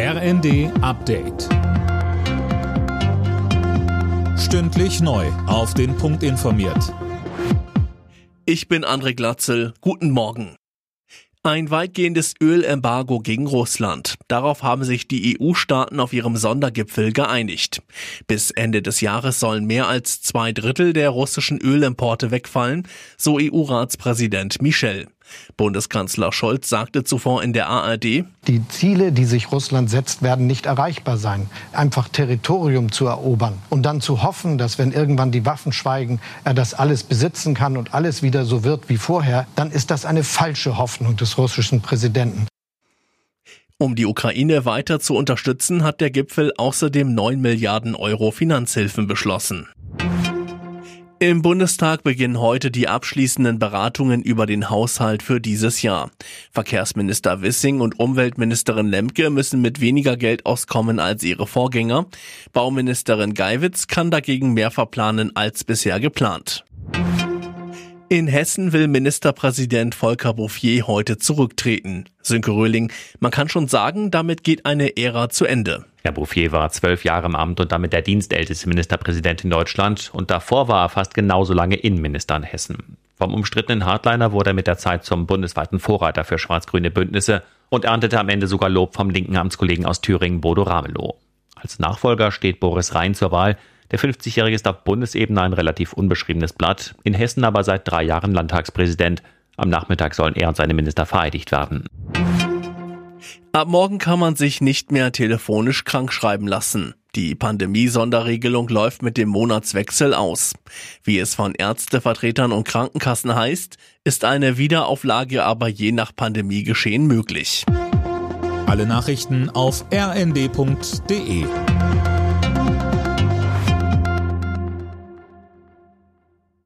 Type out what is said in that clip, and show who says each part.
Speaker 1: RND Update. Stündlich neu. Auf den Punkt informiert.
Speaker 2: Ich bin André Glatzel. Guten Morgen. Ein weitgehendes Ölembargo gegen Russland. Darauf haben sich die EU-Staaten auf ihrem Sondergipfel geeinigt. Bis Ende des Jahres sollen mehr als zwei Drittel der russischen Ölimporte wegfallen, so EU-Ratspräsident Michel. Bundeskanzler Scholz sagte zuvor in der ARD,
Speaker 3: Die Ziele, die sich Russland setzt, werden nicht erreichbar sein. Einfach Territorium zu erobern und dann zu hoffen, dass wenn irgendwann die Waffen schweigen, er das alles besitzen kann und alles wieder so wird wie vorher, dann ist das eine falsche Hoffnung des russischen Präsidenten.
Speaker 2: Um die Ukraine weiter zu unterstützen, hat der Gipfel außerdem 9 Milliarden Euro Finanzhilfen beschlossen. Im Bundestag beginnen heute die abschließenden Beratungen über den Haushalt für dieses Jahr. Verkehrsminister Wissing und Umweltministerin Lemke müssen mit weniger Geld auskommen als ihre Vorgänger. Bauministerin Geiwitz kann dagegen mehr verplanen als bisher geplant. In Hessen will Ministerpräsident Volker Bouffier heute zurücktreten. Sönke Röhling, man kann schon sagen, damit geht eine Ära zu Ende.
Speaker 4: Herr Bouffier war zwölf Jahre im Amt und damit der dienstälteste Ministerpräsident in Deutschland und davor war er fast genauso lange Innenminister in Hessen. Vom umstrittenen Hardliner wurde er mit der Zeit zum bundesweiten Vorreiter für schwarz-grüne Bündnisse und erntete am Ende sogar Lob vom linken Amtskollegen aus Thüringen Bodo Ramelow. Als Nachfolger steht Boris Rhein zur Wahl. Der 50-Jährige ist auf Bundesebene ein relativ unbeschriebenes Blatt, in Hessen aber seit drei Jahren Landtagspräsident. Am Nachmittag sollen er und seine Minister vereidigt werden.
Speaker 2: Ab morgen kann man sich nicht mehr telefonisch krankschreiben lassen. Die Pandemie-Sonderregelung läuft mit dem Monatswechsel aus. Wie es von Ärztevertretern und Krankenkassen heißt, ist eine Wiederauflage aber je nach Pandemiegeschehen möglich.
Speaker 1: Alle Nachrichten auf rnd.de